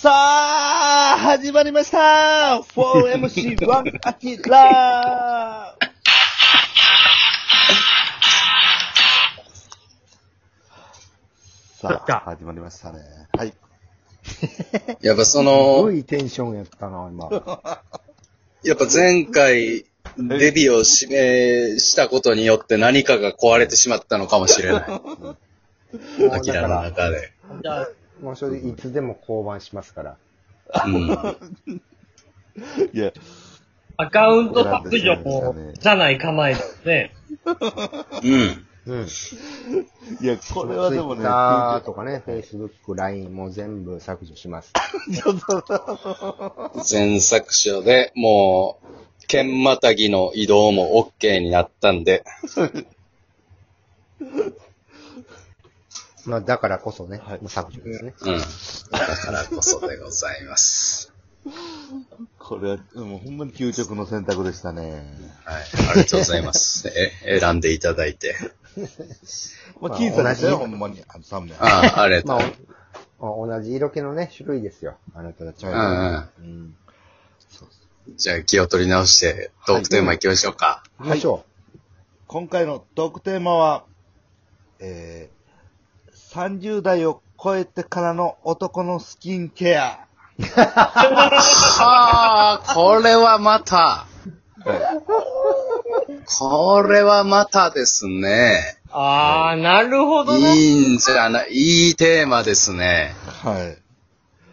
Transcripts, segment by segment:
さあ、始まりました !4MC1 アキラさあ、始まりましたね。はい。やっぱそすのご、いテンションやったな、今。やっぱ前回、デビューを指名したことによって何かが壊れてしまったのかもしれない。アキラの中で。じゃあ、もうそれでいつでも降板しますから。うん。いや、アカウント削除も、じゃない構えですね。うん。うん。いや、これはでもね、Twitter とかね、Facebook、LINE も全部削除します。全作者で、もう、剣またぎの移動も OK になったんで、まあ、だからこそね、はいもう削除ですね。うん。だからこそでございます。これは、もうほんまに究極の選択でしたね。はい。ありがとうございます。え、選んでいただいて。まあ、まあ僅差でしたよ、同じほんまに。あの、3名。ああ、ありがとまう。あ、お同じ色気のね、種類ですよ。あなたたちうんは。うん。うん。じゃあ気を取り直して、トークテーマ行きましょうか。行きましょ今回のトークテーマは、えー、30代を超えてからの男のスキンケア。はあ、これはまた、これはまたですね。あー、なるほどね。いいんじゃない、いいテーマですね。は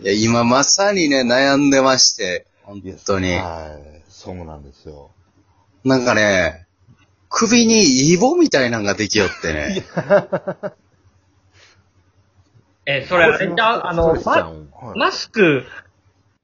い。いや、今まさにね、悩んでまして、本当に。はい。そうなんですよ。なんかね、首にイボみたいなのができよってね。え、それあれちゃうあう。の、ストレスちゃマスク、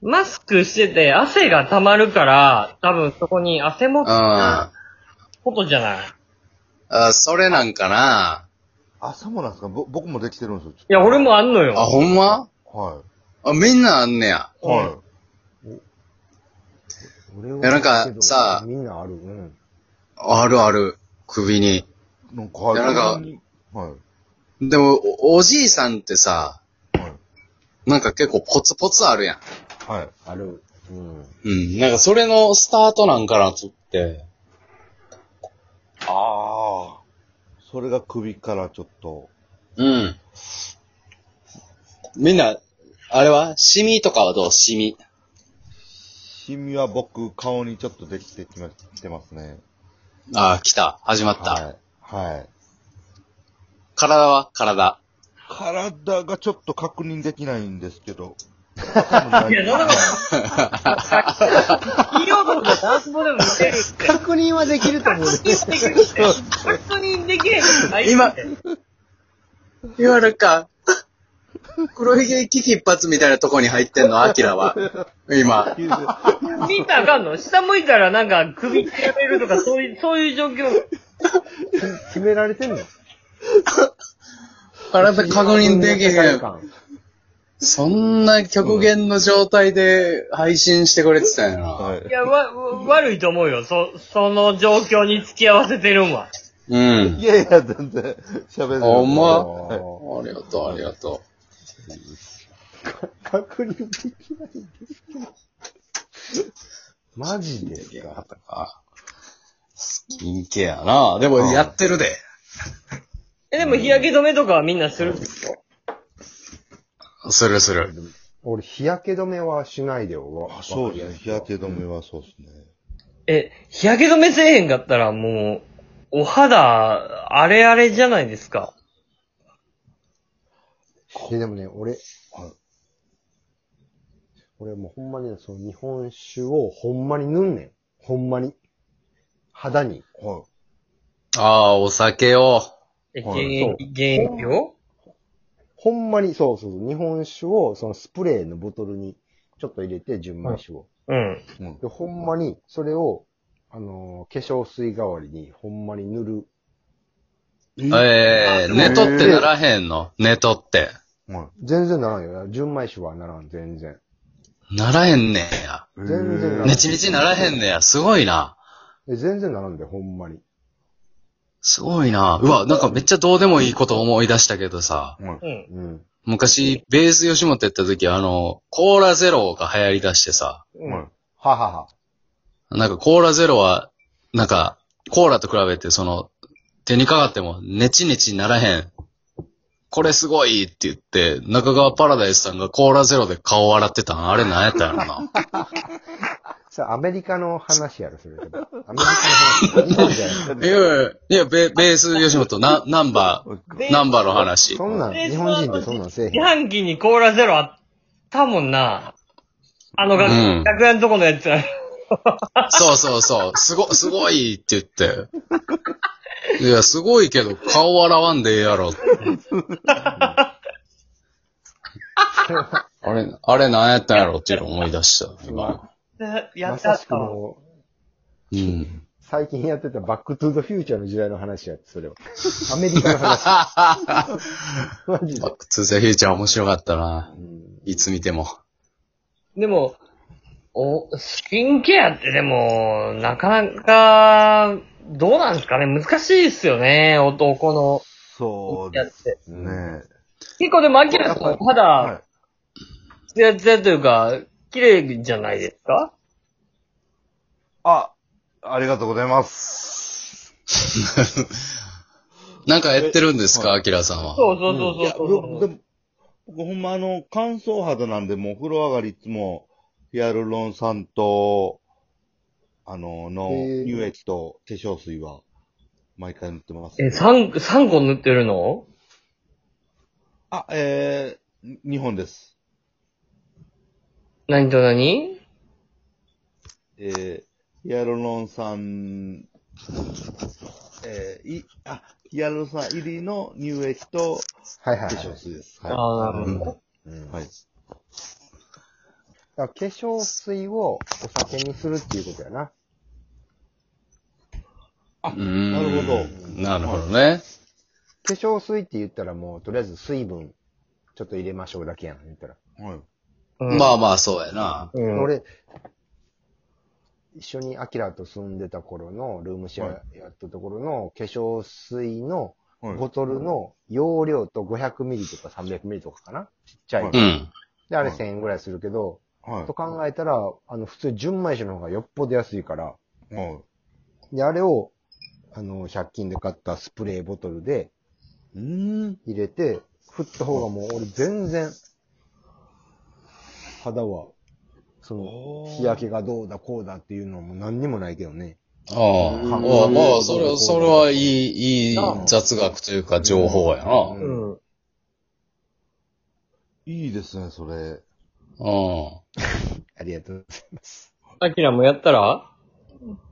マスクしてて汗が溜まるから、多分そこに汗もうん。あことじゃない？それなんかな。あ、そうなんですか？ぼ僕もできてるんですよ。いや、俺もあんのあ、よ。ほんま？はあ、みんなあんねや。い。は俺はいやなんかさみんなある。うん。あるある。首に。い。なんか、なんかはい。でも、おおじいさんってさ、はい。なんか結構ポツポツあるやん。はい。ある。うん。うん。なんかそれのスタートなんかなとって。ああ。それが首からちょっと。うん。みんな、あれは？シミとかはどう？シミ。シミは僕、顔にちょっとできてきま、きてますね。ああ、来た。始まった。はい。はい。体は体。体がちょっと確認できないんですけど。いや、それも、企業とかダンスボでも見てるって。確認はできると思うね。確認できるって。確認できへんことないって。今言われるか。黒ひげ危機一髪みたいなとこに入ってんの、アキラは。今。見たらあかんの？下向いたらなんか首切られるとかそういう、そういう状況。決められてんの？体確認できへん。ん。そんな極限の状態で配信してくれてたんやな。はいい。や、わ、わ悪いと思うよ。そ、その状況に付き合わせてるんは。うんい。やいや、全然、喋れる。ほんま？はいありがとう、ありがと確認できないんですけど。マジでか。スキンケアな。でもやってるで。え、でも日焼け止めとかはみんなするんですよ。するする。俺、日焼け止めはしないでよ。わあそうですね。日焼け止めはそうですね。え、日焼け止めせえへんかったらもう、お肌、あれあれじゃないですか。え、でもね、俺、はい俺もうほんまにね、その日本酒をほんまに塗んねん。ほんまに。肌に。はああ、お酒を。え、はい原液、原液を？ほんまに、そうそうそう、日本酒をそのスプレーのボトルにちょっと入れて、純米酒を。うん。い。うん。で、ほんまに、それを、あのー化粧水代わりに、ほんまに塗る。ええー、寝とってならへんの？寝とって。は全然ならんよ。純米酒はならん、全然。ならへんねや。い。全然ならんねちねちならへんねや。すごいな。え全然ならんで、ほんまに。すごいな。うわ、なんかめっちゃどうでもいいこと思い出したけどさ。はいうん。うん。昔、ベース吉本やった時、あの、コーラゼロが流行り出してさ、うんはい。ははは。なんかコーラゼロは、なんか、コーラと比べてその、手にかかってもネチネチならへん。これすごいって言って、中川パラダイスさんがコーラゼロで顔笑ってたんあれ何やったんやろな。さあ、アメリカの話やろ、それ。アメリカの話。日本じゃない。いやいやいや、ベベース吉本、な、ナンバー、ナンバーの話。そんなん、日本人でそんなんせえへん自。販機にコーラゼロあったもんな。あの楽、うん楽屋のとこのやつ。そうそうそう。すご、すごいって言って。いや、すごいけど、顔笑わんでええやろ。あれ、あれ何やったんやろっていうのを思い出した、今。やまさしくったう、うん。最近やってたバックトゥーザフューチャーの時代の話やって、それは。アメリカの話。マジでバッ。クトゥザフューチャー面白かったな。うんいつ見ても。でも、お、スキンケアってでも、なかなか、どうなんですかね？難しいですよね、男のそうでやって。すね。結構でも、アキラさん、は肌、い。ツヤツヤというか、綺麗じゃないですか？あ、ありがとうございます。なんかやってるんですか、はアキラさんは？そうそうそうそうそう。僕でも、僕ほんまあの、乾燥肌なんで、もう風呂上がりいつも、ヒアルロン酸と、あの、の、へー乳液と化粧水は、毎回塗ってます。え、三、三個塗ってるの？あ、えー、日本です。何と何？えー、ヒアルロン酸、えー、い、あ、ヒアルロン酸入りの乳液と化はいはいはい。粧水です。あはあ、なるほど。うんい。はい。だから化粧水をお酒にするっていうことやな。うーんなるほど。なるほどね。化粧水って言ったらもう、とりあえず水分、ちょっと入れましょうだけやん、言ったら。はい。うんまあまあ、そうやな。うん、俺、一緒にアキラと住んでた頃の、ルームシェアやったところの化粧水のはい。ボトルの容量と500ミリとか300ミリとかかなちっちゃい。はいうん。で、あれはい1000円ぐらいするけど、はいと。考えたら、あの、普通純米酒の方がよっぽど安いから、はい。で、あれを、あの、100均で買ったスプレーボトルでうーん。入れて、振った方がもう俺全然、肌は、その、日焼けがどうだこうだっていうのも何にもないけどね。ああ、うんまあまあ、それは、それはいい、いい雑学というか情報やな。ううん。いいですね、それ。うん。ありがとうございます。アキラもやったら？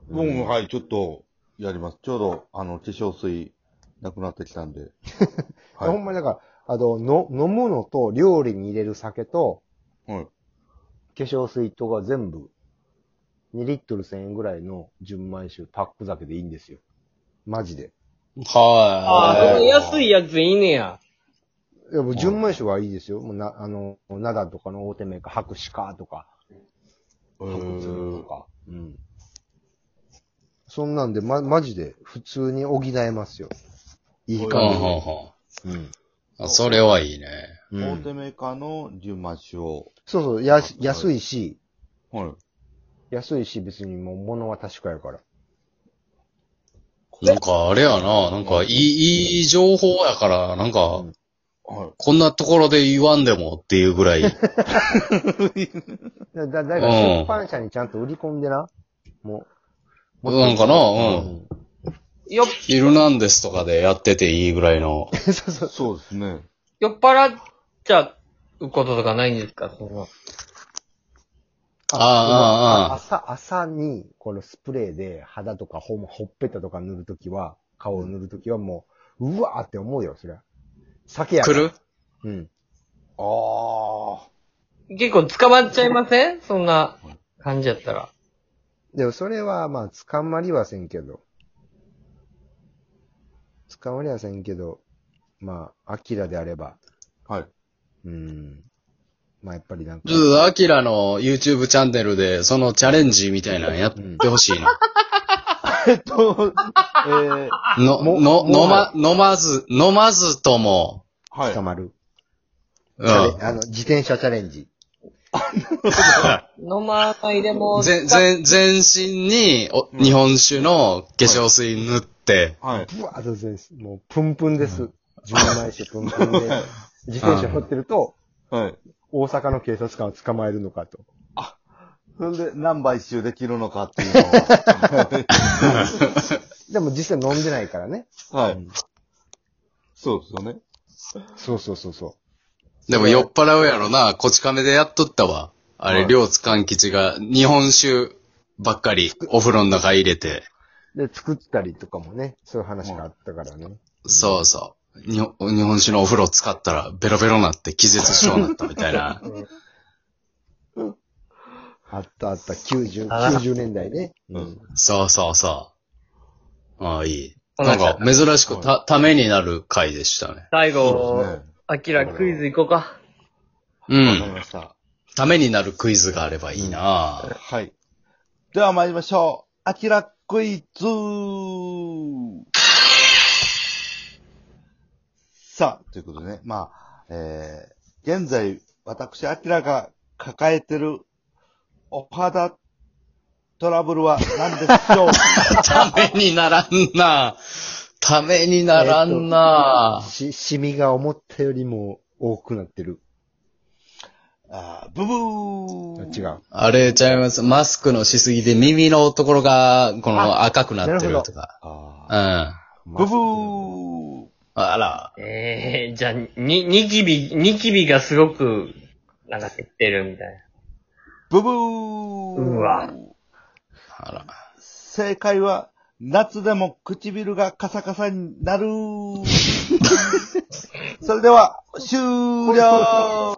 僕も、はい、ちょっと、やります。ちょうど、あの、化粧水、なくなってきたんで。はい。ほんまにだから、あの、の、飲むのと料理に入れる酒と、はい。化粧水とが全部、2リットル1000円ぐらいの純米酒パック酒でいいんですよ。マジで。ああ、そのはい。安いやついいねや。いや、もう純米酒はいいですよ。もうな、あの、灘とかの大手メーカー、白紙かとか、え白鶴ーとか。うん。そんなんで、ま、マジで普通に補えますよ。いいうん、感じで。うん、うん。うん。それはいいね。うん大手メーカーの純米酒を。そうそう、や、安いし、はい。安いし、別にもう物は確かやから。なんかあれやな、なんかいい、いい情報やから、なんか、はい。こんなところで言わんでもっていうぐらい。だ、だ、だから出版社にちゃんと売り込んでな。もう。なんかなうんよっ、ヒルナンデスとかでやってていいぐらいの。そうそう。そうですね。酔っ払っちゃうこととかないんですか？そのああ、ああ、あ朝、朝に、このスプレーで肌とかほんほっぺたとか塗るときは、顔を塗るときはもう、うわーって思うよ、そりゃ。酒やあ。から。来る？うん。ああ。結構捕まっちゃいません？そんな感じやったら。でもそれは、まあ、捕まりはせんけど。捕まりはせんけど、まあ、アキラであれば、はい。うん。まあ、やっぱりなんかちょ、っと、アキラの YouTube チャンネルで、そのチャレンジみたいなのやってほしいな。えっと、えー、の、もの、も飲ま、飲まず、飲まずとも、はい捕。まる。うん。あの、自転車チャレンジ。飲まないでも、全、全、全身にお日本酒の化粧水塗って、はい。ブワー。もう、プンプンです。純米酒プンプンで。自転車乗ってると、はい。大阪の警察官を捕まえるのかと。それで何杯一周できるのかっていうのは。でも実際飲んでないからね。はい。うんそうですよね。そうそうそうそう。でも酔っ払うやろな、こち亀でやっとったわ。あれ、はい両津勘吉が日本酒ばっかりお風呂の中入れて、で、作ったりとかもね、そういう話があったからね。そうそう。日本日本酒のお風呂使ったらベロベロになって気絶しそうになったみたいな。あったあった、90、あ90年代ね。うん。そうそうそう。ああ、いい。ななんんか珍しくた、ためになる回でしたね。最後。アキラクイズ行こうか。うわかりん。ました。ためになるクイズがあればいいな、はい。では参りましょう。アキラクイズさあ、ということでね、まあ、えー、現在、私、アキラが抱えてるお肌トラブルは何でしょう？ためにならんなためにならんな、し、シミが思ったよりも多くなってる。あーブブー違う。あれちゃいます。マスクのしすぎで耳のところが、この赤くなってるとか。あうん。ーブブーあら。えー、じゃあ、に、ニキビ、ニキビがすごく、なんか減ってるみたいな。ブブーうわあら。正解は、夏でも唇がカサカサになる。それでは、終了